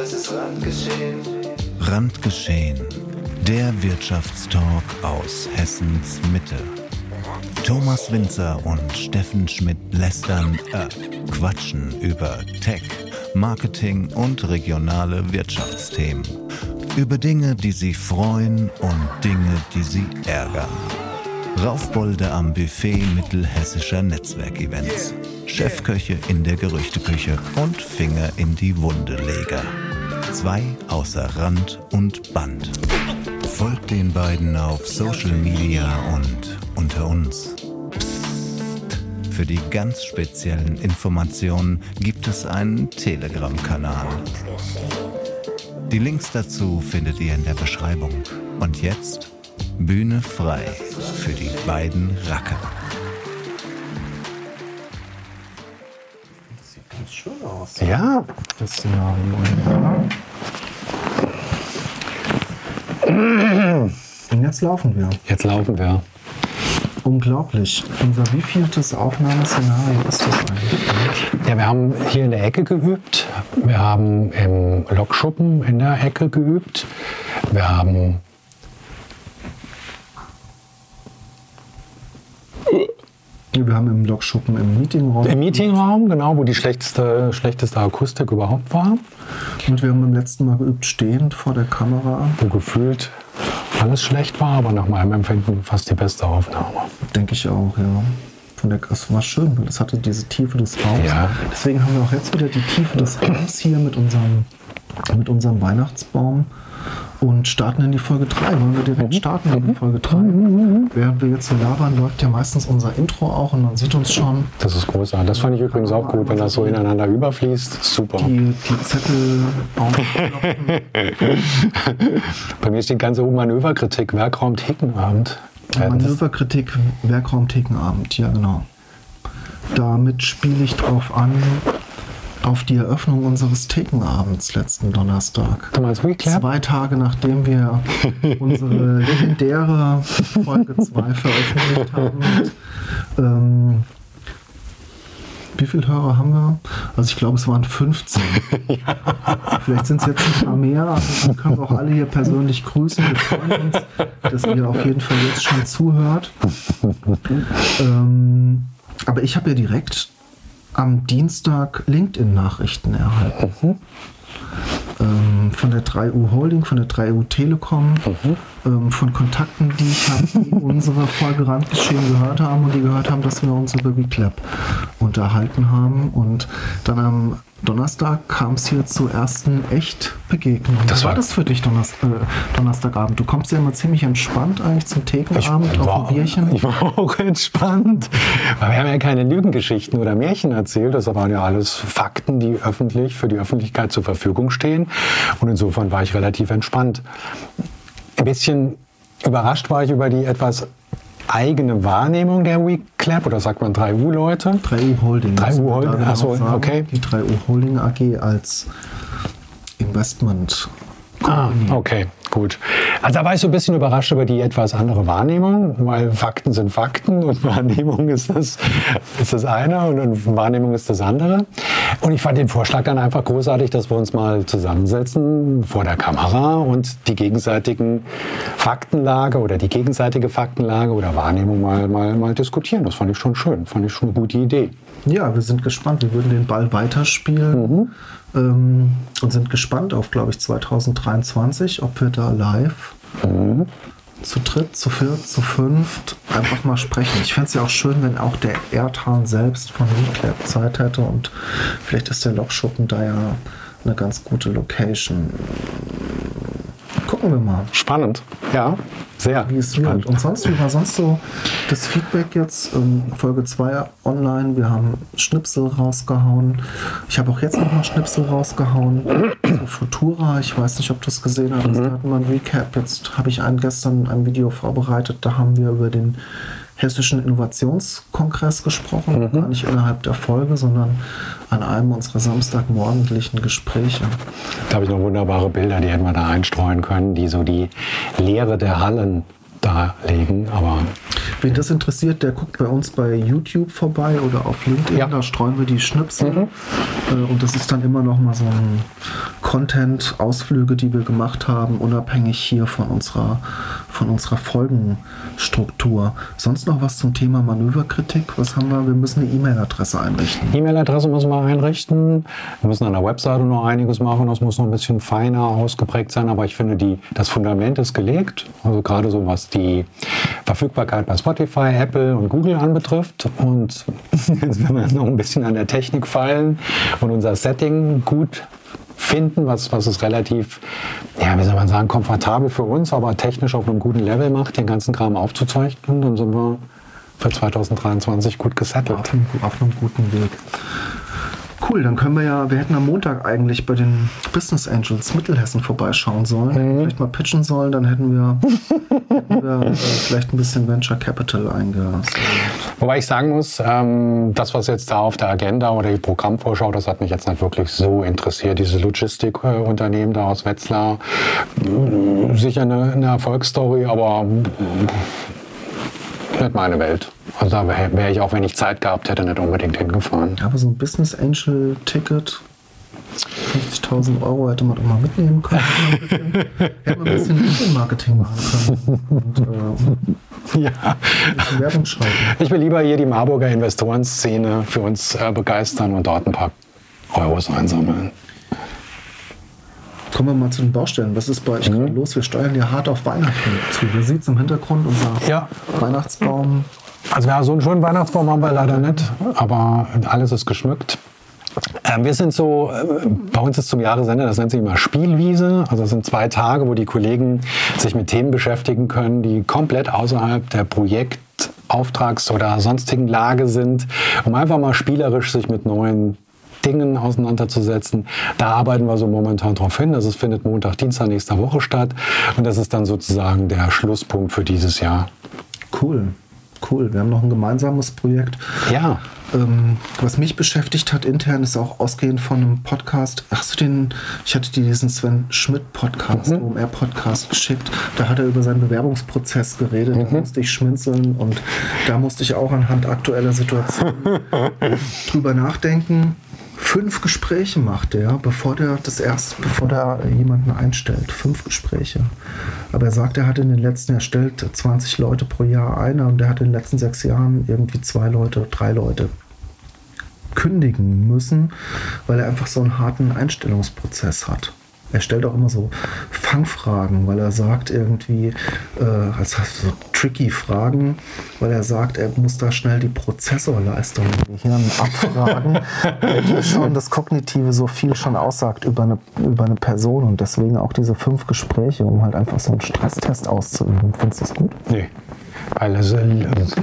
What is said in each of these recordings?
das ist Randgeschehen. Randgeschehen. Der Wirtschaftstalk aus Hessens Mitte. Thomas Winzer und Steffen Schmidt lästern, äh, quatschen über Tech, Marketing und regionale Wirtschaftsthemen. Über Dinge, die sie freuen und Dinge, die sie ärgern. Raufbolde am Buffet mittelhessischer Netzwerkevents. Chefköche in der Gerüchteküche und Finger in die Wunde leger. Zwei außer Rand und Band. Folgt den beiden auf Social Media und unter uns. Psst. Für die ganz speziellen Informationen gibt es einen Telegram-Kanal. Die Links dazu findet ihr in der Beschreibung. Und jetzt Bühne frei für die beiden Racker. Schön aus. Ja, Das Szenario. Und jetzt laufen wir. jetzt laufen wir. Unglaublich. Unser wievieltes Aufnahmeszenario ist das eigentlich? Ja, wir haben hier in der Ecke geübt. Wir haben im Lokschuppen in der Ecke geübt. Wir haben Wir haben im Lokschuppen im Meetingraum. im Meetingraum, genau, wo die schlechteste, schlechteste Akustik überhaupt war. Und wir haben beim letzten Mal geübt stehend vor der Kamera. Wo gefühlt alles schlecht war, aber nach meinem Empfinden fast die beste Aufnahme. Denke ich auch, ja. Von der, es war schön, weil es hatte diese Tiefe des Raums. Ja. Deswegen haben wir auch jetzt wieder die Tiefe des Raums hier mit unserem, mit unserem Weihnachtsbaum und starten in die Folge 3. Wollen wir direkt starten in die Folge 3? Während wir jetzt so labern, läuft ja meistens unser Intro auch und man sieht uns schon Das ist großartig. Das fand ich übrigens auch gut, wenn das so ineinander überfließt. Super. die, die Zettel. Bei mir steht ganz oben Manöverkritik, Werkraum Thekenabend. Das- Manöverkritik, Werkraum Thekenabend, ja genau. Damit spiele ich drauf an, auf die Eröffnung unseres Thekenabends letzten Donnerstag. Zwei Tage nachdem wir unsere legendäre Folge 2 veröffentlicht haben. Und, ähm, wie viele Hörer haben wir? Also ich glaube, es waren 15. Vielleicht sind es jetzt ein paar mehr. Also dann können wir auch alle hier persönlich grüßen. Wir freuen uns, dass ihr auf jeden Fall jetzt schon zuhört. Ähm, aber ich habe ja direkt am Dienstag LinkedIn-Nachrichten erhalten. Ähm, von der 3U Holding, von der 3U Telekom, ähm, von Kontakten, die ich habe, die unsere Folge Randgeschehen gehört haben und die gehört haben, dass wir uns über WeClap unterhalten haben. Und dann am Donnerstag kam es hier zur ersten Echtbegegnung. Das Wie war war- das für dich Donnerstag, äh, Donnerstagabend? Du kommst ja immer ziemlich entspannt eigentlich zum Thekenabend auf ein Bierchen. ich war auch entspannt. Weil wir haben ja keine Lügengeschichten oder Märchen erzählt. Das waren ja alles Fakten, die öffentlich für die Öffentlichkeit zur Verfügung stehen. Und insofern war ich relativ entspannt. Ein bisschen überrascht war ich über die etwas eigene Wahrnehmung der WeClap oder sagt man 3U-Leute? 3U Holding. 3U muss man Holding, da ach so, sagen. okay. Die 3U Holding AG als Investment. Ah, okay, gut. Also da war ich so ein bisschen überrascht über die etwas andere Wahrnehmung, weil Fakten sind Fakten und Wahrnehmung ist das, ist das eine und, Wahrnehmung ist das andere. Und ich fand den Vorschlag dann einfach großartig, dass wir uns mal zusammensetzen vor der Kamera und die gegenseitigen Faktenlage oder die gegenseitige Faktenlage oder Wahrnehmung mal, mal, mal diskutieren. Das fand ich schon schön, fand ich schon eine gute Idee. Ja, wir sind gespannt. Wir würden den Ball weiterspielen ähm, und sind gespannt auf, glaube ich, 2023, ob wir da live zu dritt, zu viert, zu fünft einfach mal sprechen. Ich fände es ja auch schön, wenn auch der Erdhahn selbst von Reclap Zeit hätte und vielleicht ist der Lokschuppen da ja eine ganz gute Location. Gucken wir mal. Spannend, ja, sehr wie es wird. Und sonst, wie war sonst so das Feedback jetzt? Ähm, Folge 2 online, wir haben Schnipsel rausgehauen. Ich habe auch jetzt noch mal Schnipsel rausgehauen. So Futura, ich weiß nicht, ob du es gesehen hast. Da hatten wir ein Recap. Jetzt habe ich ein, gestern ein Video vorbereitet, da haben wir über den Hessischen Innovationskongress gesprochen, gar nicht innerhalb der Folge, sondern an einem unserer samstagmorgendlichen Gespräche. Da habe ich noch wunderbare Bilder, die hätten wir da einstreuen können, die so die Leere der Hallen darlegen. Aber Wen das interessiert, der guckt bei uns bei YouTube vorbei oder auf LinkedIn. Ja. Da streuen wir die Schnipsel. Äh, Und das ist dann immer noch mal so ein Content-Ausflüge, die wir gemacht haben, unabhängig hier von unserer, von unserer Folgenstruktur. Sonst noch was zum Thema Manöverkritik? Was haben wir? Wir müssen eine E-Mail-Adresse einrichten. E-Mail-Adresse müssen wir einrichten. Wir müssen an der Webseite noch einiges machen. Das muss noch ein bisschen feiner ausgeprägt sein. Aber ich finde, die, das Fundament ist gelegt. Also gerade so was die Verfügbarkeit bei Spotify, Apple und Google anbetrifft. Und jetzt werden wir noch ein bisschen an der Technik feilen und unser Setting gut finden, was, was es relativ, ja, wie soll man sagen, komfortabel für uns, aber technisch auf einem guten Level macht, den ganzen Kram aufzuzeichnen. Dann sind wir für 2023 gut gesettelt. Auf einem, auf einem guten Weg. Cool, dann können wir ja, wir hätten am Montag eigentlich bei den Business Angels Mittelhessen vorbeischauen sollen. Mhm. Vielleicht mal pitchen sollen, dann hätten wir, hätten wir äh, vielleicht ein bisschen Venture Capital eingesammelt. Wobei ich sagen muss, ähm, das, was jetzt da auf der Agenda oder die Programmvorschau, das hat mich jetzt nicht wirklich so interessiert. Diese Logistikunternehmen da aus Wetzlar, sicher eine, eine Erfolgsstory, aber äh, nicht meine Welt. Also da wäre wär ich auch, wenn ich Zeit gehabt hätte, nicht unbedingt hingefahren. Aber so ein Business Angel Ticket, 50.000 Euro hätte man doch mal mitnehmen können. Hätte man ein bisschen, Marketing machen können. Und, äh, Ja. Werbung schalten. Ich will lieber hier die Marburger Investorenszene für uns äh, begeistern und dort ein paar Euros einsammeln. Kommen wir mal zu den Baustellen. Was ist bei euch gerade los? Wir steuern ja hart auf Weihnachten zu. Ihr seht es im Hintergrund, unser Ja. Weihnachtsbaum. Also ja, so einen schönen Weihnachtsbaum haben wir leider nicht, aber alles ist geschmückt. Ähm, wir sind so, äh, bei uns ist zum Jahresende, das nennt sich immer Spielwiese. Also es sind zwei Tage, wo die Kollegen sich mit Themen beschäftigen können, die komplett außerhalb der Projektauftrags- oder sonstigen Lage sind, um einfach mal spielerisch sich mit neuen Dingen auseinanderzusetzen. Da arbeiten wir so momentan drauf hin. Das findet Montag, Dienstag nächster Woche statt. Und das ist dann sozusagen der Schlusspunkt für dieses Jahr. Cool, cool. Wir haben noch ein gemeinsames Projekt. Ja, Ähm, was mich beschäftigt hat intern, ist auch ausgehend von einem Podcast. Hast du den, ich hatte dir diesen Sven Schmidt Podcast, Mhm. OMR Podcast geschickt. Da hat er über seinen Bewerbungsprozess geredet. Mhm. Da musste ich schminzeln und da musste ich auch anhand aktueller Situationen drüber nachdenken. Fünf Gespräche macht er, bevor der das erst, bevor der jemanden einstellt. Fünf Gespräche. Aber er sagt, er hat in den letzten, er stellt 20 Leute pro Jahr ein und er hat in den letzten sechs Jahren irgendwie zwei Leute, drei Leute kündigen müssen, weil er einfach so einen harten Einstellungsprozess hat. Er stellt auch immer so Fangfragen, weil er sagt irgendwie, äh, heißt so tricky Fragen, weil er sagt, er muss da schnell die Prozessorleistung im Gehirn abfragen, weil schon das Kognitive so viel schon aussagt über eine, über eine Person und deswegen auch diese fünf Gespräche, um halt einfach so einen Stresstest auszuüben. Findest du das gut? Nee, weil es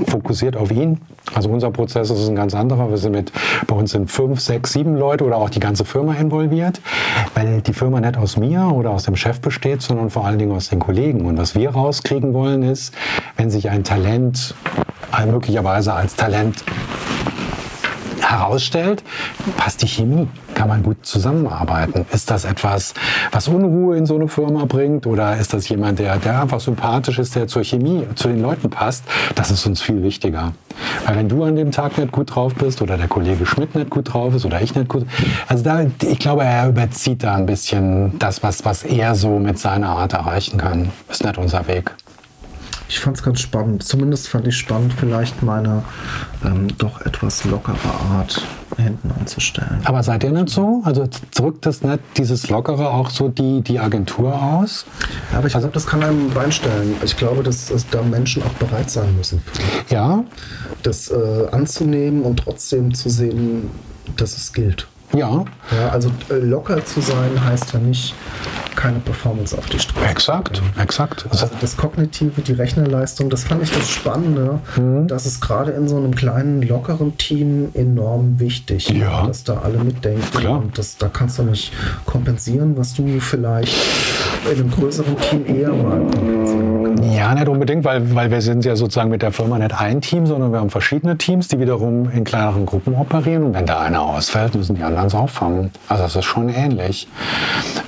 fokussiert auf ihn. Also unser Prozess ist ein ganz anderer. Wir sind mit, bei uns sind fünf, sechs, sieben Leute oder auch die ganze Firma involviert, weil die Firma nicht aus mir oder aus dem Chef besteht, sondern vor allen Dingen aus den Kollegen. Und was wir rauskriegen wollen ist, wenn sich ein Talent möglicherweise als Talent herausstellt, passt die Chemie. Kann man gut zusammenarbeiten? Ist das etwas, was Unruhe in so eine Firma bringt? Oder ist das jemand, der, der einfach sympathisch ist, der zur Chemie, zu den Leuten passt? Das ist uns viel wichtiger. Weil wenn du an dem Tag nicht gut drauf bist oder der Kollege Schmidt nicht gut drauf ist oder ich nicht gut, also da, ich glaube, er überzieht da ein bisschen das, was, was er so mit seiner Art erreichen kann. Ist nicht unser Weg. Ich fand es ganz spannend. Zumindest fand ich spannend, vielleicht meine ähm, doch etwas lockere Art hinten anzustellen. Aber seid ihr nicht so? Also drückt das nicht dieses Lockere auch so die, die Agentur aus? Ja, aber ich glaube, das kann einem reinstellen. Ich glaube, dass, dass da Menschen auch bereit sein müssen, für Ja, das äh, anzunehmen und trotzdem zu sehen, dass es gilt. Ja, Ja, also äh, locker zu sein heißt ja nicht keine Performance auf die Straße. exakt, exakt. Also das Kognitive, die Rechnerleistung, das fand ich das Spannende, Mhm. dass es gerade in so einem kleinen, lockeren Team enorm wichtig Ja. dass da alle mitdenken. Klar. Und das, da kannst du nicht kompensieren, was du vielleicht in einem größeren Team eher mal kompensieren kannst. Ja, nicht unbedingt, weil, weil wir sind ja sozusagen mit der Firma nicht ein Team, sondern wir haben verschiedene Teams, die wiederum in kleineren Gruppen operieren. Und wenn da einer ausfällt, müssen die anderen es auffangen. Also das ist schon ähnlich.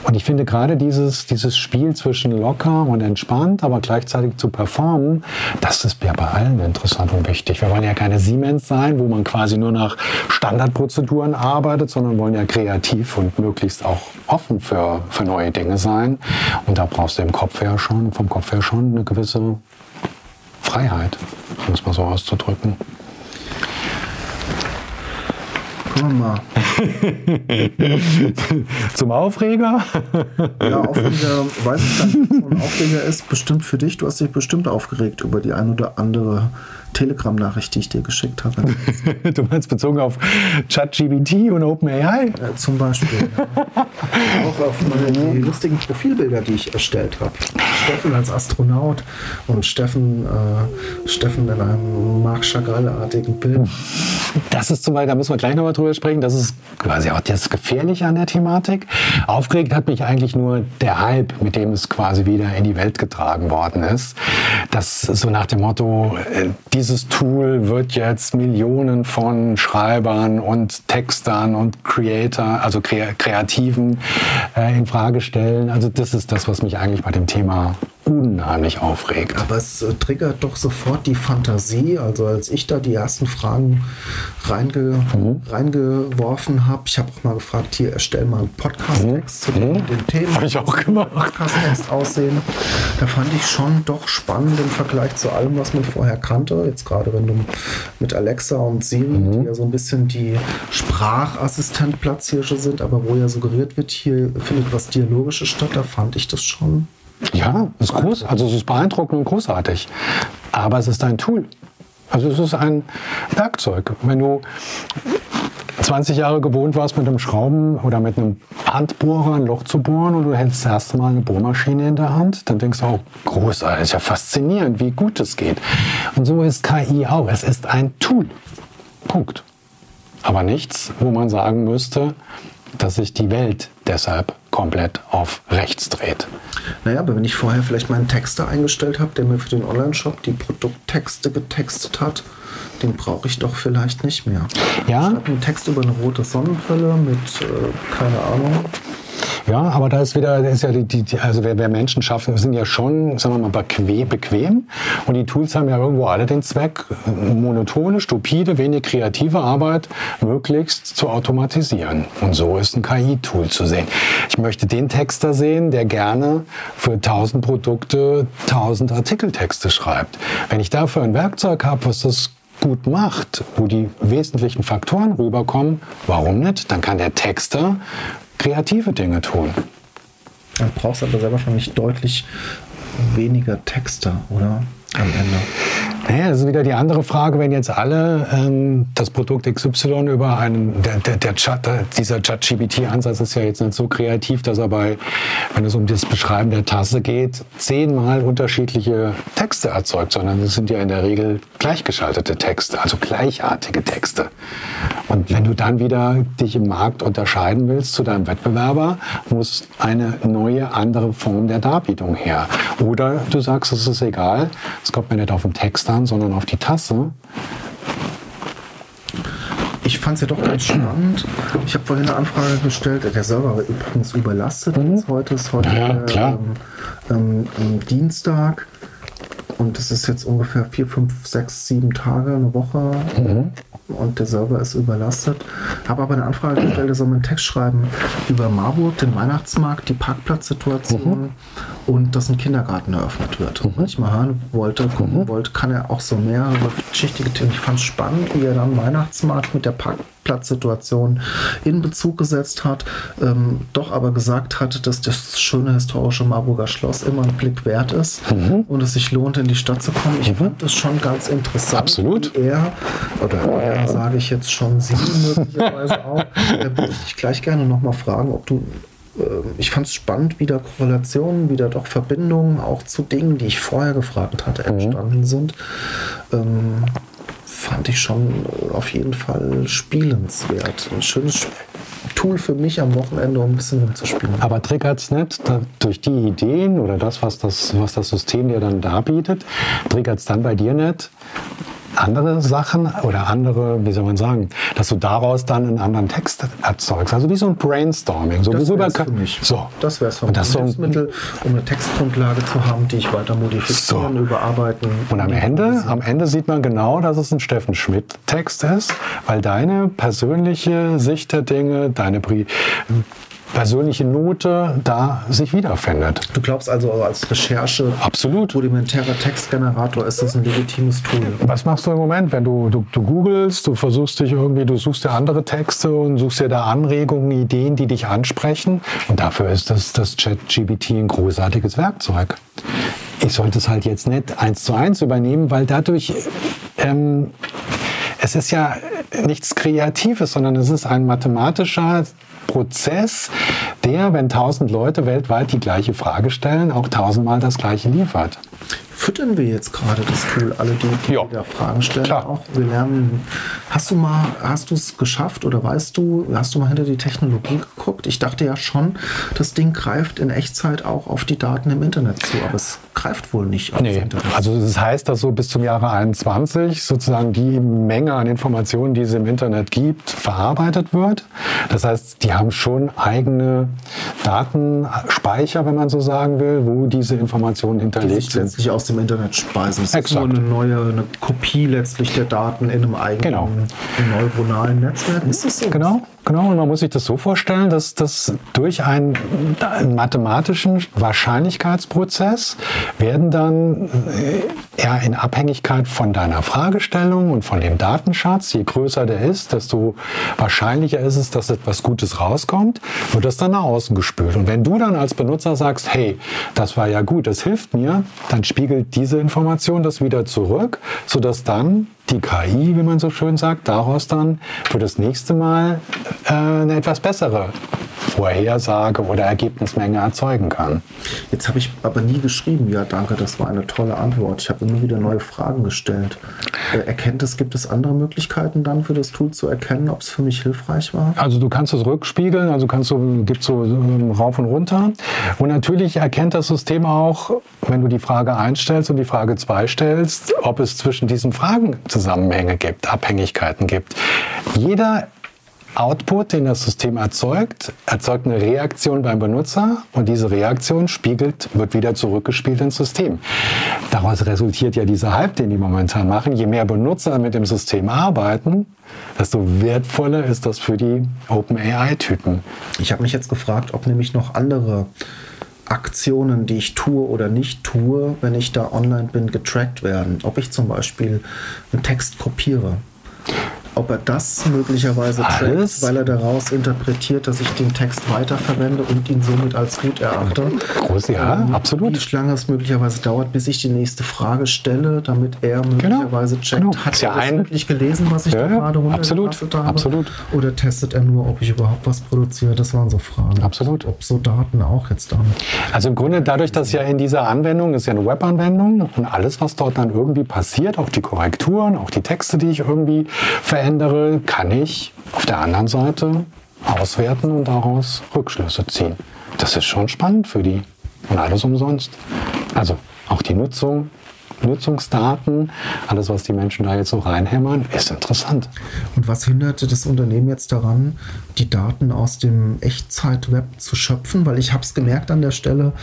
Und ich finde gerade dieses, dieses Spiel zwischen locker und entspannt, aber gleichzeitig zu performen, das ist ja bei allen interessant und wichtig. Wir wollen ja keine Siemens sein, wo man quasi nur nach Standardprozeduren arbeitet, sondern wollen ja kreativ und möglichst auch offen für, für neue Dinge sein. Und da brauchst du im Kopf her schon, vom Kopf her schon eine gewisse Freiheit, um es mal so auszudrücken. Gucken wir mal. Zum Aufreger? Ja, Aufreger, weiß ich gar nicht, was ein Aufreger ist. Bestimmt für dich. Du hast dich bestimmt aufgeregt über die ein oder andere Telegram-Nachricht, die ich dir geschickt habe. Du meinst bezogen auf ChatGPT und OpenAI? Äh, zum Beispiel. Ja. Auch auf meine die lustigen Profilbilder, die ich erstellt habe. Steffen als Astronaut und Steffen, äh, Steffen in einem Marc Chagall-artigen Bild. Das ist zum Beispiel, da müssen wir gleich nochmal drüber sprechen, das ist quasi auch das Gefährliche an der Thematik. Aufgeregt hat mich eigentlich nur der Hype, mit dem es quasi wieder in die Welt getragen worden ist. Das so nach dem Motto, äh, dieses Tool wird jetzt Millionen von Schreibern und Textern und Creator, also Kreativen äh, in Frage stellen. Also das ist das, was mich eigentlich bei dem Thema unheimlich aufregt. Aber es äh, triggert doch sofort die Fantasie. Also als ich da die ersten Fragen reinge Mhm. reingeworfen habe, ich habe auch mal gefragt, hier erstell mal einen Podcast-Text zu den, den Themen. Mhm. Hab ich auch gemacht. Podcast-Text aussehen. Da fand ich schon doch spannend im Vergleich zu allem, was man vorher kannte. Jetzt gerade wenn du mit Alexa und Siri, Mhm. die ja so ein bisschen die Sprachassistent-Platzhirsche sind, aber wo ja suggeriert wird, hier findet was Dialogisches statt, da fand ich das schon Ja, es ist groß, also es ist beeindruckend und großartig. Aber es ist ein Tool. Also es ist ein Werkzeug. Wenn du 20 Jahre gewohnt warst, mit einem Schrauben oder mit einem Handbohrer ein Loch zu bohren und du hältst das erste Mal eine Bohrmaschine in der Hand, dann denkst du auch, großartig, ist ja faszinierend, wie gut es geht. Und so ist KI auch. Es ist ein Tool. Punkt. Aber nichts, wo man sagen müsste, dass sich die Welt deshalb komplett auf rechts dreht. Naja, aber wenn ich vorher vielleicht meinen Texter eingestellt habe, der mir für den Online-Shop die Produkttexte getextet hat, den brauche ich doch vielleicht nicht mehr. Ja. Ich habe einen Text über eine rote Sonnenbrille mit, äh, keine Ahnung. Ja, aber da ist wieder, ist ja die, die also wer, wer Menschen schaffen, sind ja schon, sagen wir mal, bequem, bequem. Und die Tools haben ja irgendwo alle den Zweck, monotone, stupide, wenig kreative Arbeit möglichst zu automatisieren. Und so ist ein KI-Tool zu sehen. Ich möchte den Texter sehen, der gerne für 1000 Produkte 1000 Artikeltexte schreibt. Wenn ich dafür ein Werkzeug habe, was das gut macht, wo die wesentlichen Faktoren rüberkommen, warum nicht? Dann kann der Texter kreative Dinge tun. Dann brauchst du aber sehr wahrscheinlich deutlich weniger Texter, oder? Am Ende. Naja, das ist wieder die andere Frage, wenn jetzt alle ähm, das Produkt XY über einen, der, der, der Chat, der- dieser ChatGPT-Ansatz ist ja jetzt nicht so kreativ, dass er bei, wenn es um das Beschreiben der Tasse geht, zehnmal unterschiedliche Texte erzeugt, sondern es sind ja in der Regel gleichgeschaltete Texte, also gleichartige Texte. Und wenn du dann wieder dich im Markt unterscheiden willst zu deinem Wettbewerber, muss eine neue, andere Form der Darbietung her. Oder du sagst, es ist egal, es kommt mir nicht auf den Text an, sondern auf die Tasse. Ich fand es ja doch ganz spannend. Ich habe vorhin eine Anfrage gestellt. Der Server war übrigens überlastet. Jetzt heute ist heute Mhm. Ja, äh, klar. ähm, ähm, Dienstag. Und es ist jetzt ungefähr vier, fünf, sechs, sieben Tage, eine Woche. Mhm. Und der Server ist überlastet. Habe aber eine Anfrage gestellt, er soll mir einen Text schreiben über Marburg, den Weihnachtsmarkt, die Parkplatzsituation Mhm. Und dass ein Kindergarten eröffnet wird. Und wenn ich mal hören wollte, gucken Mhm. wollte, kann er auch so mehrere vielschichtige Themen. Ich fand es spannend, wie er dann Weihnachtsmarkt mit der Parkplatzsituation in Bezug gesetzt hat, ähm, doch aber gesagt hat, dass das schöne historische Marburger Schloss immer ein Blick wert ist Mhm. und es sich lohnt, in die Stadt zu kommen. Ich fand das schon ganz interessant. Absolut. Er, oder er sage ich jetzt schon Sie möglicherweise auch, da würde ich dich gleich gerne nochmal fragen, ob du äh, ich fand es spannend, wie da Korrelationen, wie da doch Verbindungen auch zu Dingen, die ich vorher gefragt hatte, entstanden sind. Ähm, fand ich schon auf jeden Fall spielenswert. Ein schönes Tool für mich am Wochenende, um ein bisschen rumzuspielen. Aber triggert es nicht da, durch die Ideen oder das was, das, was das System dir dann darbietet, triggert es dann bei dir nicht andere Sachen oder andere, wie soll man sagen, dass du daraus dann einen anderen Text erzeugst. Also wie so ein Brainstorming. So, Das kann- für mich. So. Das wäre es für mich. das so- Ein Hilfsmittel, um eine Textgrundlage zu haben, die ich weiter modifizieren, So. überarbeiten. Und am Ende, am Ende sieht man genau, dass es ein Steffen Schmidt-Text ist, weil deine persönliche Sicht der Dinge, deine Pri persönliche Note da sich wiederfindet. Du glaubst also als Recherche, Absolut. rudimentärer Textgenerator ist das ein legitimes Tool. Was machst du im Moment, wenn du, du, du googelst, du versuchst dich irgendwie, du suchst dir andere Texte und suchst dir da Anregungen, Ideen, die dich ansprechen. Und dafür ist das, das ChatGPT ein großartiges Werkzeug. Ich sollte es halt jetzt nicht eins zu eins übernehmen, weil dadurch, ähm, es ist ja nichts Kreatives, sondern es ist ein mathematischer Prozess, der, wenn tausend Leute weltweit die gleiche Frage stellen, auch tausendmal das gleiche liefert. Füttern wir jetzt gerade das Tool, alle die, die Ja. da Fragen stellen, Klar. auch wir lernen. Hast du mal, hast du es geschafft oder weißt du, hast du mal hinter die Technologie geguckt? Ich dachte ja schon, das Ding greift in Echtzeit auch auf die Daten im Internet zu, aber es greift wohl nicht aufs Nee, Internet. also das heißt, dass so bis zum Jahre 21 sozusagen die Menge an Informationen, die es im Internet gibt, verarbeitet wird. Das heißt, die haben schon eigene Datenspeicher, wenn man so sagen will, wo diese Informationen die hinterlegt sich sind. letztlich aus dem Internet speisen. Es ist Exakt. nur eine neue, eine Kopie letztlich der Daten in einem eigenen Genau. Neuronalen Netzwerk. Ist das so? Genau, genau. Und man muss sich das so vorstellen, dass das durch einen, einen mathematischen Wahrscheinlichkeitsprozess werden dann äh, ja, in Abhängigkeit von deiner Fragestellung und von dem Datenschatz, je größer der ist, desto wahrscheinlicher ist es, dass etwas Gutes rauskommt, wird das dann nach außen gespült. Und wenn du dann als Benutzer sagst, hey, das war ja gut, das hilft mir, dann spiegelt diese Information das wieder zurück, sodass dann die KI, wie man so schön sagt, daraus dann für das nächste Mal äh, eine etwas bessere Vorhersage oder Ergebnismenge erzeugen kann. Jetzt habe ich aber nie geschrieben, ja danke, das war eine tolle Antwort. Ich habe immer wieder neue Fragen gestellt. Äh, erkennt es, gibt es andere Möglichkeiten dann für das Tool zu erkennen, ob es für mich hilfreich war? Also du kannst es rückspiegeln, also kannst du, gibt so ähm, rauf und runter. Und natürlich erkennt das System auch, wenn du die Frage 1 stellst und die Frage 2 stellst, ob es zwischen diesen Fragen Zusammenhänge gibt, Abhängigkeiten gibt. Jeder Output, den das System erzeugt, erzeugt eine Reaktion beim Benutzer und diese Reaktion spiegelt, wird wieder zurückgespielt ins System. Daraus resultiert ja dieser Hype, den die momentan machen. Je mehr Benutzer mit dem System arbeiten, desto wertvoller ist das für die OpenAI-Typen. Ich habe mich jetzt gefragt, ob nämlich noch andere Aktionen, die ich tue oder nicht tue, wenn ich da online bin, getrackt werden. Ob ich zum Beispiel einen Text kopiere. Ob er das möglicherweise Alles? weil er daraus interpretiert, dass ich den Text weiterverwende und ihn somit als gut erachte. Groß, ja, Ähm, absolut. Wie lange es möglicherweise dauert, bis ich die nächste Frage stelle, damit er möglicherweise checkt, genau. hat Ist ja er das ein- wirklich gelesen, was ich Ja, da gerade absolut, runtergetastet habe? absolut. Oder testet er nur, ob ich überhaupt was produziere? Das waren so Fragen. Absolut. Ob so Daten auch jetzt damit. Also im Grunde dadurch, dass ja in dieser Anwendung ist ja eine Webanwendung und alles, was dort dann irgendwie passiert, auch die Korrekturen, auch die Texte, die ich irgendwie verändere, kann ich auf der anderen Seite auswerten und daraus Rückschlüsse ziehen. Das ist schon spannend für die und alles umsonst. Also auch die Nutzung, Nutzungsdaten, alles, was die Menschen da jetzt so reinhämmern, ist interessant. Und was hinderte das Unternehmen jetzt daran, die Daten aus dem Echtzeit-Web zu schöpfen? Weil ich habe es gemerkt an der Stelle,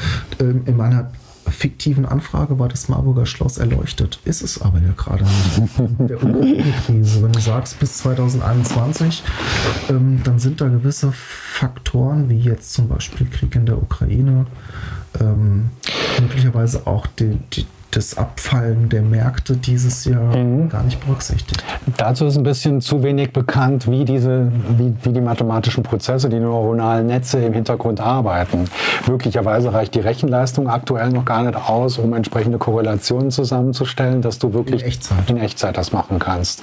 ähm, in meiner fiktiven Anfrage war das Marburger Schloss erleuchtet. Ist es aber ja gerade nicht. Wenn du sagst bis 2021, ähm, dann sind da gewisse Faktoren, wie jetzt zum Beispiel Krieg in der Ukraine, ähm, möglicherweise auch die, die, das Abfallen der Märkte dieses Jahr gar nicht berücksichtigt. Dazu ist ein bisschen zu wenig bekannt, wie, diese, wie, wie die mathematischen Prozesse, die neuronalen Netze im Hintergrund arbeiten. Möglicherweise reicht die Rechenleistung aktuell noch gar nicht aus, um entsprechende Korrelationen zusammenzustellen, dass du wirklich In Echtzeit. in Echtzeit das machen kannst.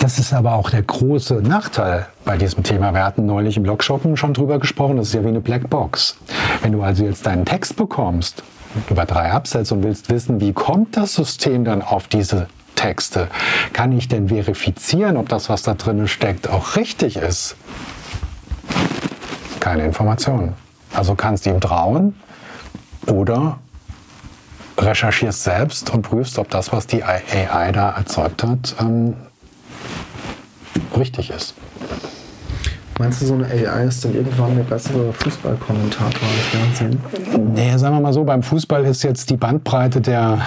Das ist aber auch der große Nachteil bei diesem Thema. Wir hatten neulich im Blogshoppen schon drüber gesprochen, das ist ja wie eine Blackbox. Wenn du also jetzt deinen Text bekommst über drei Absätze und willst wissen, wie kommt das System dann auf diese Texte? Kann ich denn verifizieren, ob das, was da drin steckt, auch richtig ist? Keine Informationen. Also kannst du ihm trauen oder recherchierst selbst und prüfst, ob das, was die AI da erzeugt hat, ähm, richtig ist. Meinst du, so eine AI ist dann irgendwann der bessere Fußballkommentator im Fernsehen? Nee, sagen wir mal so, beim Fußball ist jetzt die Bandbreite der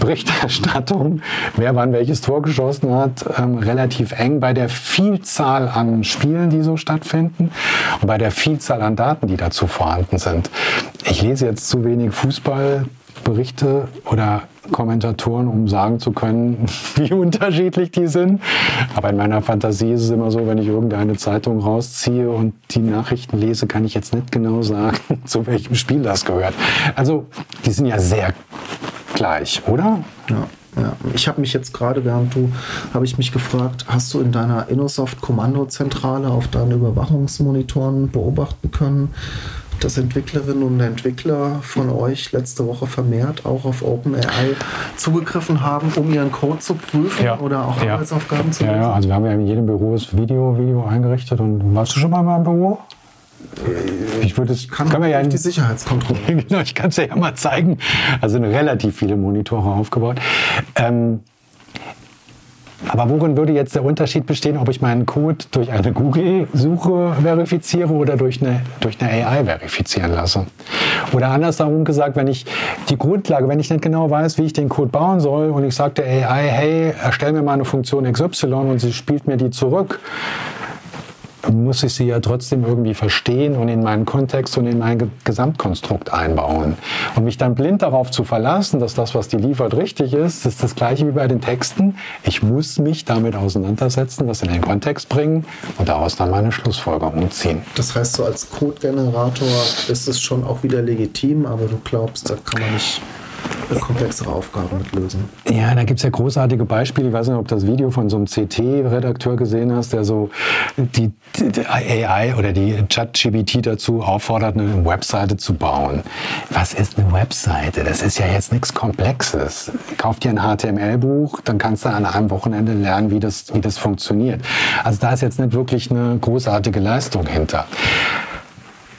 Berichterstattung, wer wann welches Tor geschossen hat, ähm, relativ eng bei der Vielzahl an Spielen, die so stattfinden und bei der Vielzahl an Daten, die dazu vorhanden sind. Ich lese jetzt zu wenig Fußballberichte oder Kommentatoren, um sagen zu können, wie unterschiedlich die sind. Aber in meiner Fantasie ist es immer so, wenn ich irgendeine Zeitung rausziehe und die Nachrichten lese, kann ich jetzt nicht genau sagen, zu welchem Spiel das gehört. Also die sind ja sehr gleich, oder? Ja. Ja, ich habe mich jetzt gerade, während du, habe ich mich gefragt, hast du in deiner Innosoft-Kommandozentrale auf deinen Überwachungsmonitoren beobachten können, dass Entwicklerinnen und Entwickler von euch letzte Woche vermehrt auch auf OpenAI zugegriffen haben, um ihren Code zu prüfen Ja. oder auch Ja. Arbeitsaufgaben zu Ja, lösen? ja, also wir haben ja in jedem Büro das Video, Video eingerichtet und warst du schon mal in meinem Büro? Ich würde es, Kann können wir ja die Sicherheitskontrolle. genau, ich kann es ja, ja mal zeigen. Also relativ viele Monitore aufgebaut. Ähm, aber worin würde jetzt der Unterschied bestehen, ob ich meinen Code durch eine Google-Suche verifiziere oder durch eine, durch eine AI verifizieren lasse? Oder andersherum gesagt, wenn ich die Grundlage, wenn ich nicht genau weiß, wie ich den Code bauen soll und ich sage der AI, hey, erstell mir mal eine Funktion XY und sie spielt mir die zurück, muss ich sie ja trotzdem irgendwie verstehen und in meinen Kontext und in mein Ge- Gesamtkonstrukt einbauen. Und mich dann blind darauf zu verlassen, dass das, was die liefert, richtig ist, ist das gleiche wie bei den Texten. Ich muss mich damit auseinandersetzen, das in den Kontext bringen und daraus dann meine Schlussfolgerung ziehen. Das heißt, so als Code-Generator ist es schon auch wieder legitim, aber du glaubst, da kann man nicht komplexere Aufgaben mit lösen. Ja, da gibt's ja großartige Beispiele. Ich weiß nicht, ob du das Video von so einem CT-Redakteur gesehen hast, der so die, die AI oder die ChatGPT dazu auffordert, eine Webseite zu bauen. Was ist eine Webseite? Das ist ja jetzt nichts Komplexes. Kauf dir ein HTML-Buch, dann kannst du an einem Wochenende lernen, wie das, wie das funktioniert. Also da ist jetzt nicht wirklich eine großartige Leistung hinter.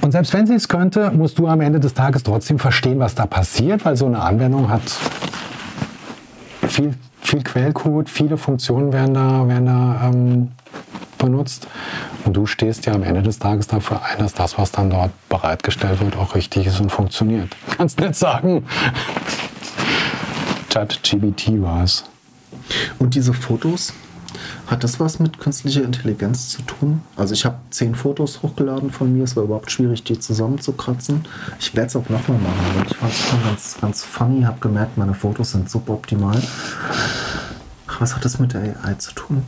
Und selbst wenn sie es könnte, musst du am Ende des Tages trotzdem verstehen, was da passiert, weil so eine Anwendung hat viel, viel Quellcode, viele Funktionen werden da, werden da ähm, benutzt. Und du stehst ja am Ende des Tages dafür ein, dass das, was dann dort bereitgestellt wird, auch richtig ist und funktioniert. Kannst nicht sagen. ChatGBT war es. Und diese Fotos, hat das was mit künstlicher Intelligenz zu tun? Also ich habe zehn Fotos hochgeladen von mir. Es war überhaupt schwierig, die zusammenzukratzen. Ich werde es auch nochmal machen. Aber ich fand es schon ganz, ganz funny. Habe gemerkt, meine Fotos sind suboptimal. Was hat das mit der AI zu tun?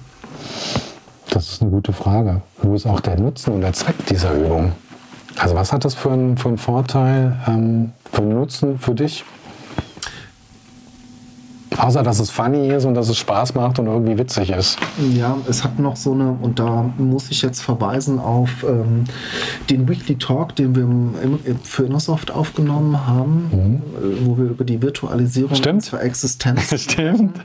Das ist eine gute Frage. Wo ist auch der Nutzen und der Zweck dieser Übung? Also was hat das für einen, für einen Vorteil, ähm, für einen Nutzen für dich? Außer, dass es funny ist und dass es Spaß macht und irgendwie witzig ist. Ja, es hat noch so eine, und da muss ich jetzt verweisen auf ähm, den Weekly Talk, den wir im, im, für Innosoft aufgenommen haben, äh, wo wir über die Virtualisierung Stimmt. unserer Existenz Stimmt.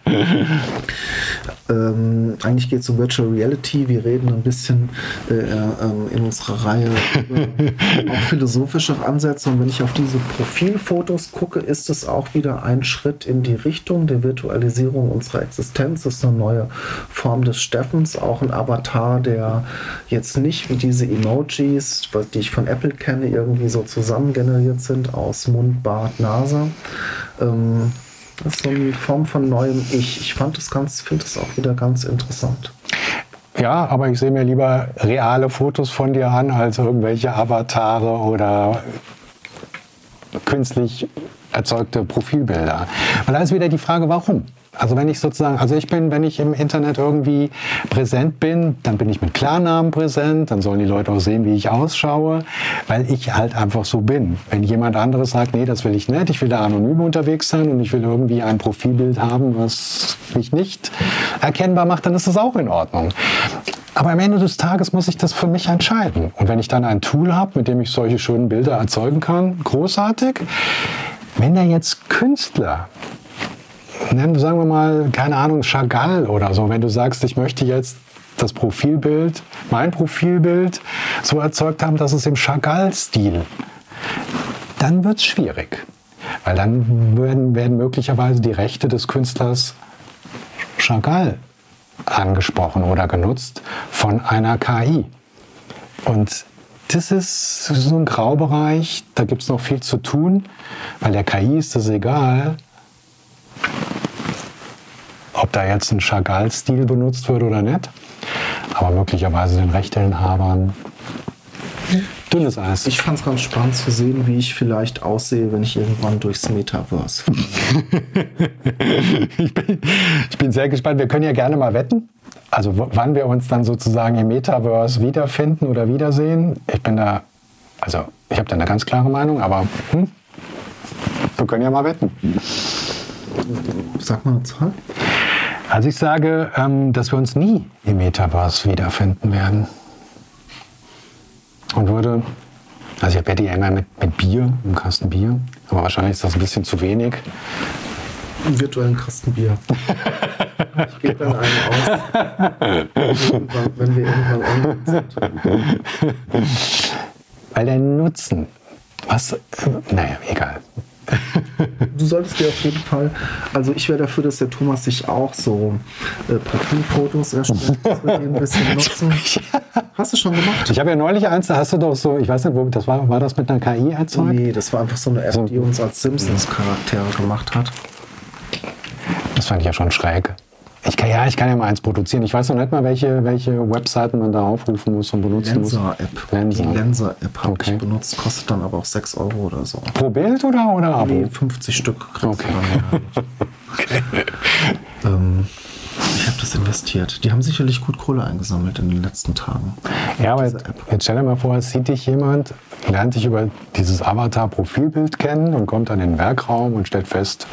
Ähm, eigentlich geht es um Virtual Reality. Wir reden ein bisschen äh, ähm, in unserer Reihe über auch philosophische Ansätze. Und wenn ich auf diese Profilfotos gucke, ist es auch wieder ein Schritt in die Richtung der Virtualisierung unserer Existenz. Das ist eine neue Form des Steffens, auch ein Avatar, der jetzt nicht wie diese Emojis, die ich von Apple kenne, irgendwie so zusammen generiert sind aus Mund, Bart, Nase. Ähm, das ist so eine Form von neuem Ich. Ich fand das ganz, finde es auch wieder ganz interessant. Ja, aber ich sehe mir lieber reale Fotos von dir an, als irgendwelche Avatare oder künstlich erzeugte Profilbilder. Weil da ist wieder die Frage, warum? Also wenn ich sozusagen, also ich bin, wenn ich im Internet irgendwie präsent bin, dann bin ich mit Klarnamen präsent, dann sollen die Leute auch sehen, wie ich ausschaue, weil ich halt einfach so bin. Wenn jemand anderes sagt, nee, das will ich nicht, ich will da anonym unterwegs sein und ich will irgendwie ein Profilbild haben, was mich nicht erkennbar macht, dann ist das auch in Ordnung. Aber am Ende des Tages muss ich das für mich entscheiden. Und wenn ich dann ein Tool habe, mit dem ich solche schönen Bilder erzeugen kann, großartig. Wenn da jetzt Künstler sagen wir mal, keine Ahnung, Chagall oder so, wenn du sagst, ich möchte jetzt das Profilbild, mein Profilbild so erzeugt haben, dass es im Chagall-Stil, dann wird es schwierig. Weil dann werden, werden möglicherweise die Rechte des Künstlers Chagall angesprochen oder genutzt von einer KI. Und das ist so ein Graubereich, da gibt es noch viel zu tun, weil der KI ist es egal, ob da jetzt ein Chagall-Stil benutzt wird oder nicht. Aber möglicherweise den Rechteinhabern dünnes Eis. Ich fand es ganz spannend zu sehen, wie ich vielleicht aussehe, wenn ich irgendwann durchs Metaverse fahre. ich, bin, ich bin sehr gespannt. Wir können ja gerne mal wetten. Also wann wir uns dann sozusagen im Metaverse wiederfinden oder wiedersehen. Ich bin da, also ich habe da eine ganz klare Meinung, aber hm, wir können ja mal wetten. Sag mal eine Zahl. Also ich sage, ähm, dass wir uns nie im Metaverse wiederfinden werden. Und würde, also ich wette ja immer mit, mit Bier, einem Kasten Bier, aber wahrscheinlich ist das ein bisschen zu wenig. Einen virtuellen Kasten Bier. Ich gebe dann einen aus, wenn wir irgendwann online sind. Weil der Nutzen, was, äh, naja, egal. Du solltest dir auf jeden Fall, also ich wäre dafür, dass der Thomas sich auch so äh, Porträtfotos erstellt, dass wir die ein bisschen nutzen. Hast du schon gemacht? Ich habe ja neulich eins, da hast du doch so, ich weiß nicht, wo, das war, war das mit einer KI erzeugt? Nee, das war einfach so eine App, die uns als Simpsons-Charaktere gemacht hat. Das fand ich ja schon schräg. Ich kann, ja, ich kann ja mal eins produzieren. Ich weiß noch nicht mal, welche, welche Webseiten man da aufrufen muss und benutzen muss. Lenser-App. Lenser. Die Lenser-App habe Okay. ich benutzt, kostet dann aber auch 6 Euro oder so. Pro Bild oder, oder Abo? Nee, 50 Stück kriegst Okay. du dann. ähm, ich habe das investiert. Die haben sicherlich gut Kohle eingesammelt in den letzten Tagen. Ja, aber App. jetzt stell dir mal vor, es sieht dich jemand, lernt dich über dieses Avatar-Profilbild kennen und kommt dann in den Werkraum und stellt fest,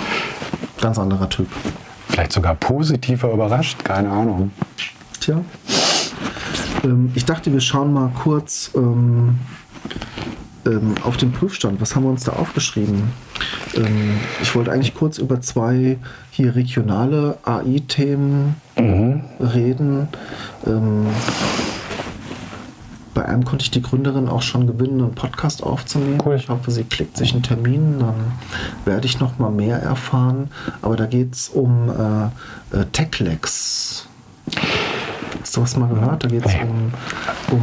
Ganz anderer Typ. vielleicht sogar positiver überrascht, keine Ahnung. Tja. Ähm, ich dachte, wir schauen mal kurz ähm, ähm, auf den Prüfstand. Was haben wir uns da aufgeschrieben? Ähm, ich wollte eigentlich kurz über zwei hier regionale AI-Themen reden. Bei einem konnte ich die Gründerin auch schon gewinnen, einen Podcast aufzunehmen. Cool. Ich hoffe, sie klickt sich einen Termin, dann werde ich noch mal mehr erfahren. Aber da geht es um äh, äh, Techlex. Hast du was mal gehört? Da geht es um, um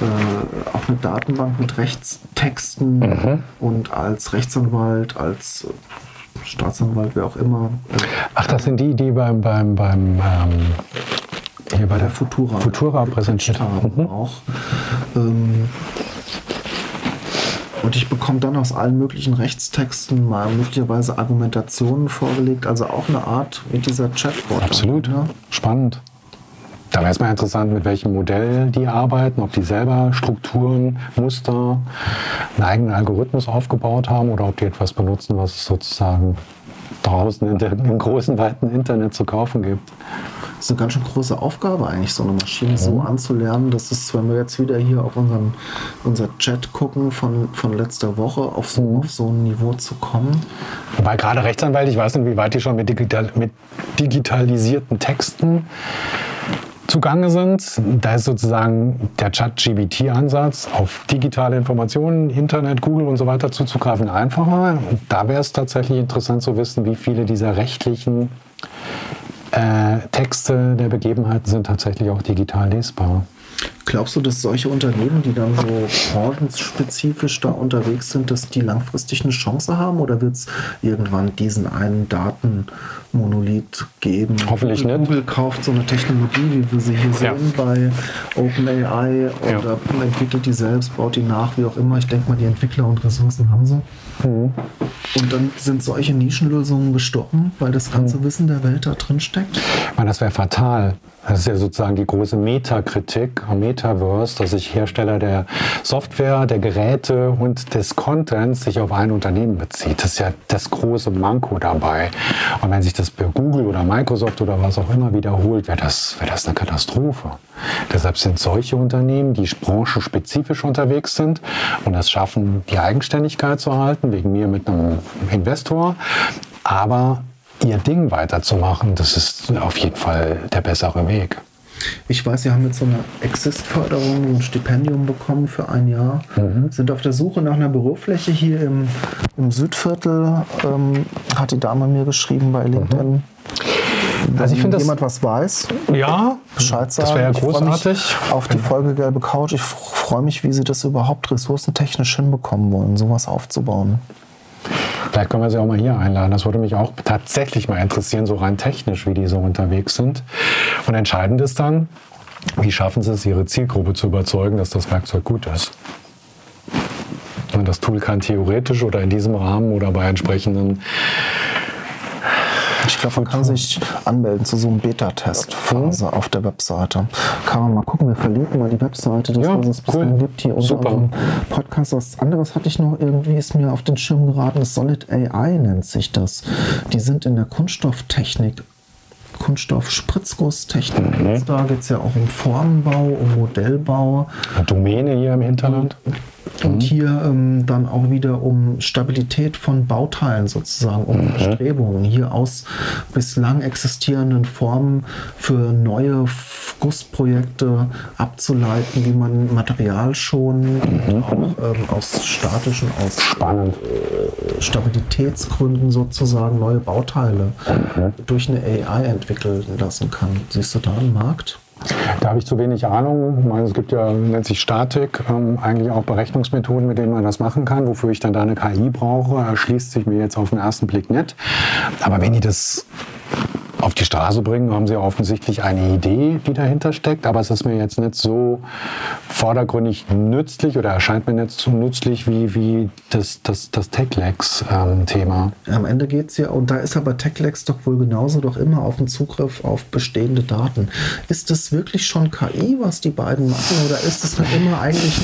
äh, auch eine Datenbank mit Rechtstexten Mhm. und als Rechtsanwalt, als Staatsanwalt, wer auch immer, Ach, das sind die, die beim, beim, beim ähm, hier bei der Futura, Futura präsentiert haben Mhm. auch. Ähm, und ich bekomme dann aus allen möglichen Rechtstexten mal möglicherweise Argumentationen vorgelegt, also auch eine Art wie dieser Chatbot. Absolut. Ja? Spannend. Da wäre es mal interessant, mit welchem Modell die arbeiten, ob die selber Strukturen, Muster, einen eigenen Algorithmus aufgebaut haben oder ob die etwas benutzen, was es sozusagen draußen in der, im großen, weiten Internet zu kaufen gibt. Das ist eine ganz schön große Aufgabe eigentlich, so eine Maschine so anzulernen, dass es, wenn wir jetzt wieder hier auf unseren, unser Chat gucken von, von letzter Woche, auf so, auf so ein Niveau zu kommen. Wobei gerade Rechtsanwälte, ich weiß nicht, wie weit die schon mit, digital, mit digitalisierten Texten zugange sind. Da ist sozusagen der Chat-GBT-Ansatz auf digitale Informationen, Internet, Google und so weiter zuzugreifen einfacher. Da wäre es tatsächlich interessant zu wissen, wie viele dieser rechtlichen äh, Texte der Begebenheiten sind tatsächlich auch digital lesbar. Glaubst du, dass solche Unternehmen, die dann so branchenspezifisch da unterwegs sind, dass die langfristig eine Chance haben? Oder wird es irgendwann diesen einen Datenmonolith geben? Hoffentlich Google, nicht. Google kauft so eine Technologie, wie wir sie hier Ja. sehen bei OpenAI Ja. oder entwickelt die selbst, baut die nach, wie auch immer. Ich denke mal, die Entwickler und Ressourcen haben sie. Mhm. Und dann sind solche Nischenlösungen gestorben, weil das ganze Mhm. Wissen der Welt da drin steckt. Ich meine, das wäre fatal. Das ist ja sozusagen die große Metakritik am Metaverse, dass sich Hersteller der Software, der Geräte und des Contents sich auf ein Unternehmen bezieht. Das ist ja das große Manko dabei. Und wenn sich das bei Google oder Microsoft oder was auch immer wiederholt, wäre das, wäre das eine Katastrophe. Deshalb sind solche Unternehmen, die branchenspezifisch unterwegs sind und es schaffen, die Eigenständigkeit zu erhalten, wegen mir mit einem Investor, aber ihr Ding weiterzumachen, das ist auf jeden Fall der bessere Weg. Ich weiß, Sie haben jetzt so eine Exist-Förderung, ein Stipendium bekommen für ein Jahr. Mhm. Sind auf der Suche nach einer Bürofläche hier im, im Südviertel, ähm, hat die Dame mir geschrieben bei LinkedIn. Also ich Wenn finde jemand was weiß, Ja, Bescheid sagen. das wäre ja großartig. Auf die Folge Gelbe Couch. Ich freue mich, wie Sie das überhaupt ressourcentechnisch hinbekommen wollen, sowas aufzubauen. Vielleicht können wir sie auch mal hier einladen. Das würde mich auch tatsächlich mal interessieren, so rein technisch, wie die so unterwegs sind. Und entscheidend ist dann, wie schaffen sie es, ihre Zielgruppe zu überzeugen, dass das Werkzeug gut ist. Und das Tool kann theoretisch oder in diesem Rahmen oder bei entsprechenden Ich glaube, man kann sich anmelden zu so einem Beta-Test-Phase auf der Webseite. Kann man mal gucken, wir verlinken mal die Webseite, das Ja, was es bislang cool. gibt hier unter Super. unserem Podcast. Was anderes hatte ich noch irgendwie, ist mir auf den Schirm geraten, das Solid AI nennt sich das. Die sind in der Kunststofftechnik Kunststoff-Spritzgusstechnik. Mhm. Da geht es ja auch um Formenbau, um Modellbau. Domäne hier im Hinterland. Und hier ähm, dann auch wieder um Stabilität von Bauteilen sozusagen, um Bestrebungen hier aus bislang existierenden Formen für neue Gussprojekte abzuleiten, wie man Material schon und auch ähm, aus statischen, aus Spannend. Stabilitätsgründen sozusagen neue Bauteile durch eine AI entwickeln lassen kann. Siehst du da einen Markt? Da habe ich zu wenig Ahnung. Es gibt ja, nennt sich Statik, ähm, eigentlich auch Berechnungsmethoden, mit denen man das machen kann. Wofür ich dann da eine KI brauche, erschließt sich mir jetzt auf den ersten Blick nicht. Aber wenn die das auf die Straße bringen, haben sie offensichtlich eine Idee, die dahinter steckt. Aber es ist mir jetzt nicht so vordergründig nützlich oder erscheint mir nicht so nützlich wie, wie das, das, das Techlex-Thema. Am Ende geht es ja, und da ist aber Techlex doch wohl genauso doch immer auf den Zugriff auf bestehende Daten. Ist das wirklich schon KI, was die beiden machen, oder ist es dann immer eigentlich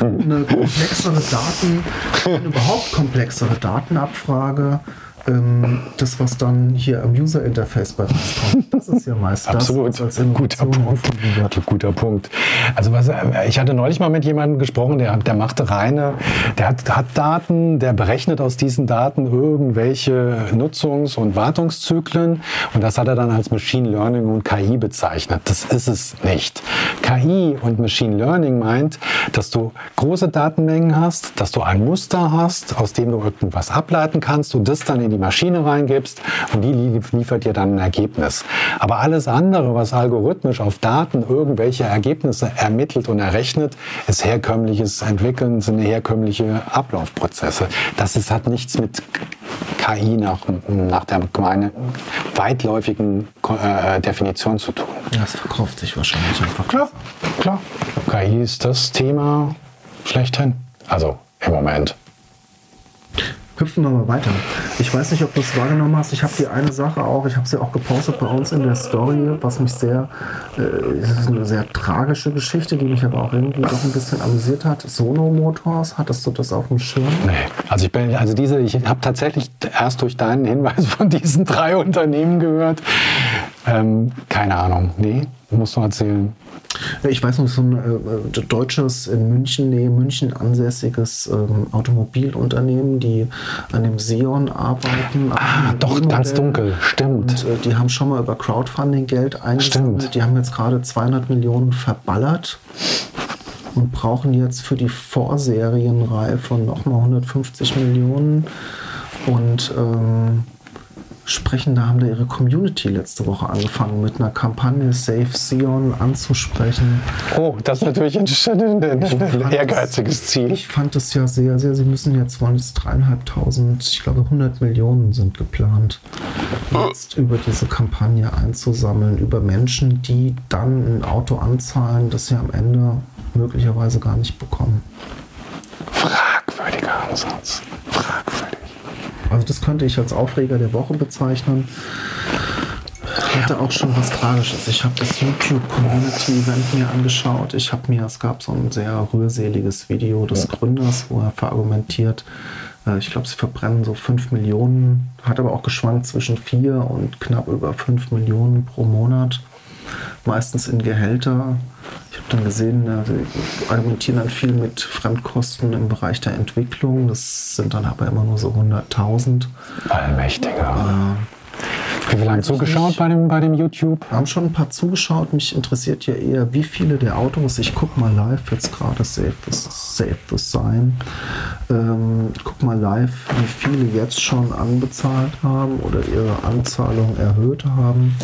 eine, eine komplexere Daten, eine überhaupt komplexere Datenabfrage? Ähm, das, was dann hier am User-Interface bei rauskommt, das ist ja meist Absolut. das, was Guter Punkt. Guter Punkt. Also was, äh, ich hatte neulich mal mit jemandem gesprochen, der, der machte reine, der hat, hat Daten, der berechnet aus diesen Daten irgendwelche Nutzungs- und Wartungszyklen und das hat er dann als Machine Learning und KI bezeichnet. Das ist es nicht. KI und Machine Learning meint, dass du große Datenmengen hast, dass du ein Muster hast, aus dem du irgendwas ableiten kannst und das dann in die Maschine reingibst und die lie- liefert dir dann ein Ergebnis. Aber alles andere, was algorithmisch auf Daten irgendwelche Ergebnisse ermittelt und errechnet, ist herkömmliches Entwickeln, sind herkömmliche Ablaufprozesse. Das ist, hat nichts mit KI nach, nach der gemeine, weitläufigen äh, Definition zu tun. Das verkauft sich wahrscheinlich einfach. Klar, klar. KI ist das Thema schlechthin. Also im Moment. Hüpfen wir mal weiter. Ich weiß nicht, ob du es wahrgenommen hast. Ich habe die eine Sache auch, ich habe sie auch gepostet bei uns in der Story, was mich sehr, äh, es ist eine sehr tragische Geschichte, die mich aber auch irgendwie doch ein bisschen amüsiert hat. Sono Motors, hattest du das auf dem Schirm? Nee. Also ich bin, also diese, ich habe tatsächlich erst durch deinen Hinweis von diesen drei Unternehmen gehört. Ähm, keine Ahnung. Nee, musst du erzählen. Ich weiß noch, so ein äh, deutsches, in München, nee, München ansässiges ähm, Automobilunternehmen, die an dem Xeon arbeiten. Ah, doch, ganz E-Modell. dunkel. Stimmt. Und äh, die haben schon mal über Crowdfunding Geld eingesammelt. Stimmt. Die haben jetzt gerade 200 Millionen verballert und brauchen jetzt für die Vorserienreife nochmal 150 Millionen. Und ähm, sprechen, da haben da ihre Community letzte Woche angefangen, mit einer Kampagne Save Sion anzusprechen. Oh, das ist natürlich ein, ein, ein, ein ehrgeiziges Ziel. Ich fand es ja sehr, sehr, sie müssen jetzt, wollen jetzt dreieinhalbtausend, ich glaube 100 Millionen sind geplant, jetzt über diese Kampagne einzusammeln, über Menschen, die dann ein Auto anzahlen, das sie am Ende möglicherweise gar nicht bekommen. Fragwürdiger Ansatz. Fragwürdig. Also das könnte ich als Aufreger der Woche bezeichnen. Hatte auch schon was Tragisches. Ich habe das YouTube Community Event mir angeschaut. Ich habe mir, es gab so ein sehr rührseliges Video des Gründers, wo er verargumentiert, äh, ich glaube, sie verbrennen so 5 Millionen, hat aber auch geschwankt zwischen 4 und knapp über 5 Millionen pro Monat, meistens in Gehälter. Ich habe dann gesehen, äh, sie argumentieren dann viel mit Fremdkosten im Bereich der Entwicklung. Das sind dann aber immer nur so 100.000. Allmächtiger. Wie viele haben zugeschaut bei dem, bei dem YouTube? haben schon ein paar zugeschaut. Mich interessiert ja eher, wie viele der Autos. Ich guck mal live jetzt gerade Save the, Save the Sign. Ähm, ich guck mal live, wie viele jetzt schon anbezahlt haben oder ihre Anzahlung erhöht haben.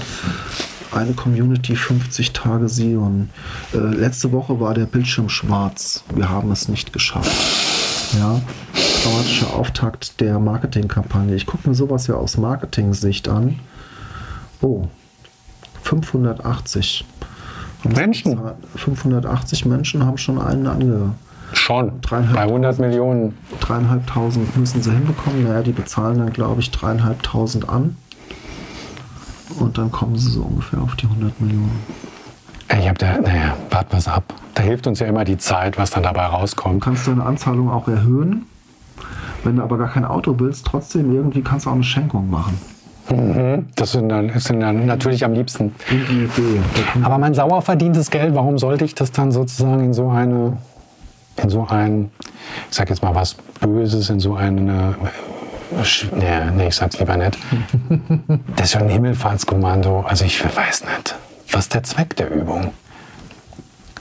Eine Community 50 Tage Sion. Äh, letzte Woche war der Bildschirm schwarz. Wir haben es nicht geschafft. Ja, dramatischer Auftakt der Marketingkampagne. Ich gucke mir sowas ja aus Marketing-Sicht an. Oh, 580 haben Menschen? bezahlt. 580 Menschen haben schon einen ange. Schon. Dreieinhalb Bei 100 Millionen. Dreieinhalbtausend müssen sie hinbekommen. Naja, die bezahlen dann, glaube ich, dreieinhalbtausend an. Und dann kommen sie so ungefähr auf die 100 Millionen. Ich habe da, naja, wart was ab. Da hilft uns ja immer die Zeit, was dann dabei Du rauskommt. kannst deine Anzahlung auch erhöhen. Wenn du aber gar kein Auto willst, trotzdem irgendwie kannst du auch eine Schenkung machen. Das sind dann, das sind dann natürlich am liebsten. Aber mein sauer verdientes Geld, warum sollte ich das dann sozusagen in so eine, in so ein, ich sag jetzt mal was Böses, in so eine, nee, nee, ich sag's lieber nicht. Das ist schon ein Himmelfahrtskommando. Also ich weiß nicht, was der Zweck der Übung?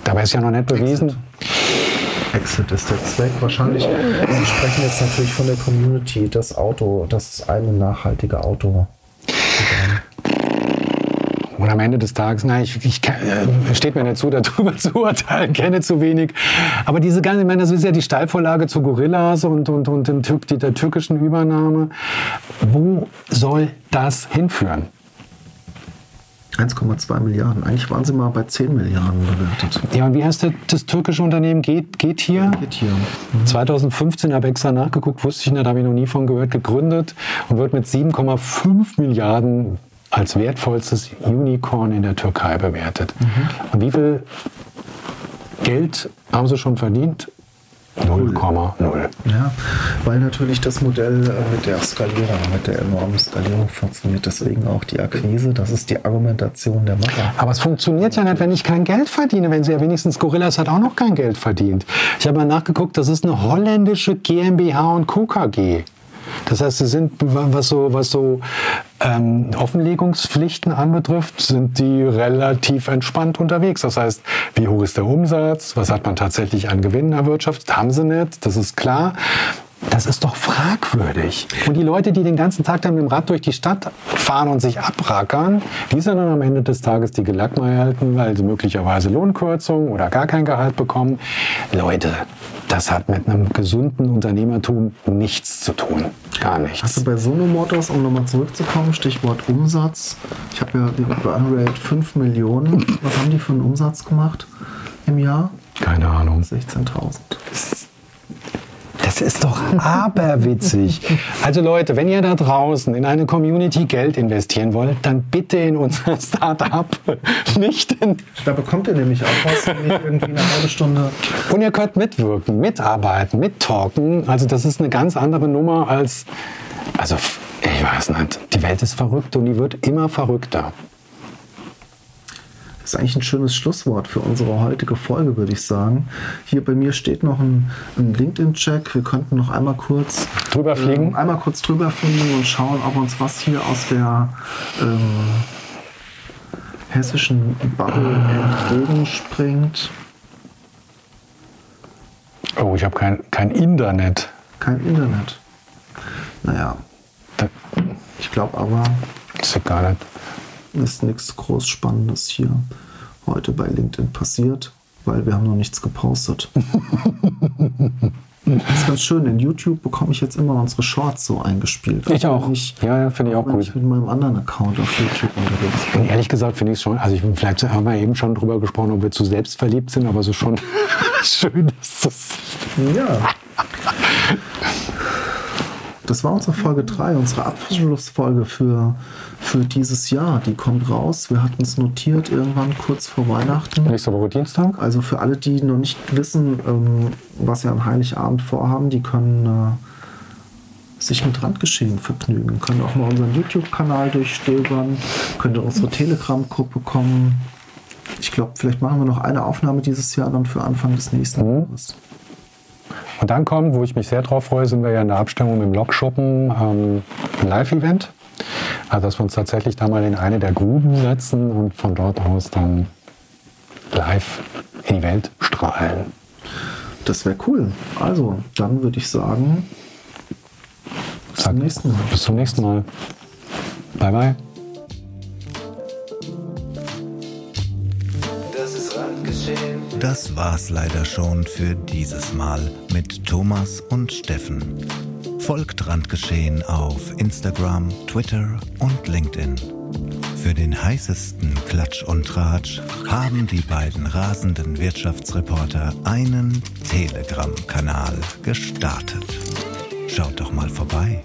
Dabei ist ja noch nicht bewiesen. Exit ist der Zweck. Wahrscheinlich, Sie sprechen jetzt natürlich von der Community, das Auto, das eine nachhaltige Auto. Und am Ende des Tages, nein, ich, ich äh, steht mir nicht zu, darüber zu urteilen, kenne zu wenig. Aber diese ganze, ich meine, das ist ja die Steilvorlage zu Gorillas und, und, und dem die, der türkischen Übernahme. Wo soll das hinführen? 1,2 Milliarden. Eigentlich waren sie mal bei 10 Milliarden bewertet. Ja, und wie heißt der, das türkische Unternehmen? Geht, geht hier? Geht hier. 2015 habe ich extra nachgeguckt, wusste ich nicht, habe ich noch nie von gehört, gegründet und wird mit 7,5 Milliarden als wertvollstes Unicorn in der Türkei bewertet. Und wie viel Geld haben sie schon verdient? 0,0. Ja, weil natürlich das Modell äh, mit der Skalierung, mit der enormen Skalierung funktioniert. Deswegen auch die Akquise. Das ist die Argumentation der Macher. Aber es funktioniert ja nicht, wenn ich kein Geld verdiene. Wenn sie ja wenigstens Gorillas hat auch noch kein Geld verdient. Ich habe mal nachgeguckt, das ist eine holländische GmbH und Co. KG. Das heißt, sie sind, was so, was so ähm, Offenlegungspflichten anbetrifft, sind die relativ entspannt unterwegs. Das heißt, wie hoch ist der Umsatz? Was hat man tatsächlich an Gewinnen erwirtschaftet? Haben sie nicht, das ist klar. Das ist doch fragwürdig. Und die Leute, die den ganzen Tag dann mit dem Rad durch die Stadt fahren und sich abrackern, die sind dann am Ende des Tages die Gelackmeierten, weil sie möglicherweise Lohnkürzungen oder gar kein Gehalt bekommen. Leute, das hat mit einem gesunden Unternehmertum nichts zu tun. Gar nichts. Hast du bei Sono Motors, um nochmal zurückzukommen, Stichwort Umsatz. Ich habe ja den Runrate 5 Millionen. Was haben die für einen Umsatz gemacht im Jahr? Keine Ahnung. 16.000. Das ist doch aberwitzig. Also Leute, wenn ihr da draußen in eine Community Geld investieren wollt, dann bitte in unser Startup, nicht in... Da bekommt ihr nämlich auch was, nicht irgendwie eine halbe Stunde. Und ihr könnt mitwirken, mitarbeiten, mittalken. Also das ist eine ganz andere Nummer als... Also ich weiß nicht, die Welt ist verrückt und die wird immer verrückter. Das ist eigentlich ein schönes Schlusswort für unsere heutige Folge, würde ich sagen. Hier bei mir steht noch ein, ein LinkedIn-Check. Wir könnten noch einmal kurz Drüber fliegen? Ähm, einmal kurz drüber fliegen und schauen, ob uns was hier aus der ähm, hessischen Bubble entgegenspringt. Oh, ich habe kein, kein Internet. Kein Internet. Naja, ich glaube aber, ist nicht. Ist nichts groß Spannendes hier heute bei LinkedIn passiert, weil wir haben noch nichts gepostet. Das ist ganz schön. In YouTube bekomme ich jetzt immer unsere Shorts so eingespielt. Ich auch. Ich, Ja, ja, finde ich auch gut. ich mit meinem anderen Account auf YouTube unterwegs bin. Und ehrlich gesagt finde ich es schon, also ich, vielleicht haben wir eben schon drüber gesprochen, ob wir zu selbstverliebt sind, aber so schon schön ist das. Ja. Das war unsere Folge 3, unsere Abschlussfolge für, für dieses Jahr. Die kommt raus. Wir hatten es notiert irgendwann kurz vor Weihnachten. Nächste Woche Dienstag? Also für alle, die noch nicht wissen, ähm, was wir an Heiligabend vorhaben, die können äh, sich mit Randgeschehen vergnügen. Können auch mal unseren YouTube-Kanal durchstöbern, können in unsere Telegram-Gruppe kommen. Ich glaube, vielleicht machen wir noch eine Aufnahme dieses Jahr dann für Anfang des nächsten Jahres. Und dann kommt, wo ich mich sehr drauf freue, sind wir ja in der Abstimmung im Lokschuppen, ähm, ein Live-Event. Also dass wir uns tatsächlich da mal in eine der Gruben setzen und von dort aus dann live in die Welt strahlen. Das wäre cool. Also, dann würde ich sagen, bis zum nächsten Mal. Bis zum nächsten Mal. Bye bye. Das war's leider schon für dieses Mal mit Thomas und Steffen. Folgt Randgeschehen auf Instagram, Twitter und LinkedIn. Für den heißesten Klatsch und Tratsch haben die beiden rasenden Wirtschaftsreporter einen Telegram-Kanal gestartet. Schaut doch mal vorbei.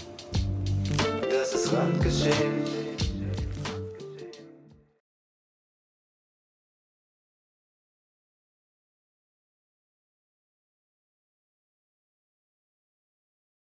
Das ist Randgeschehen.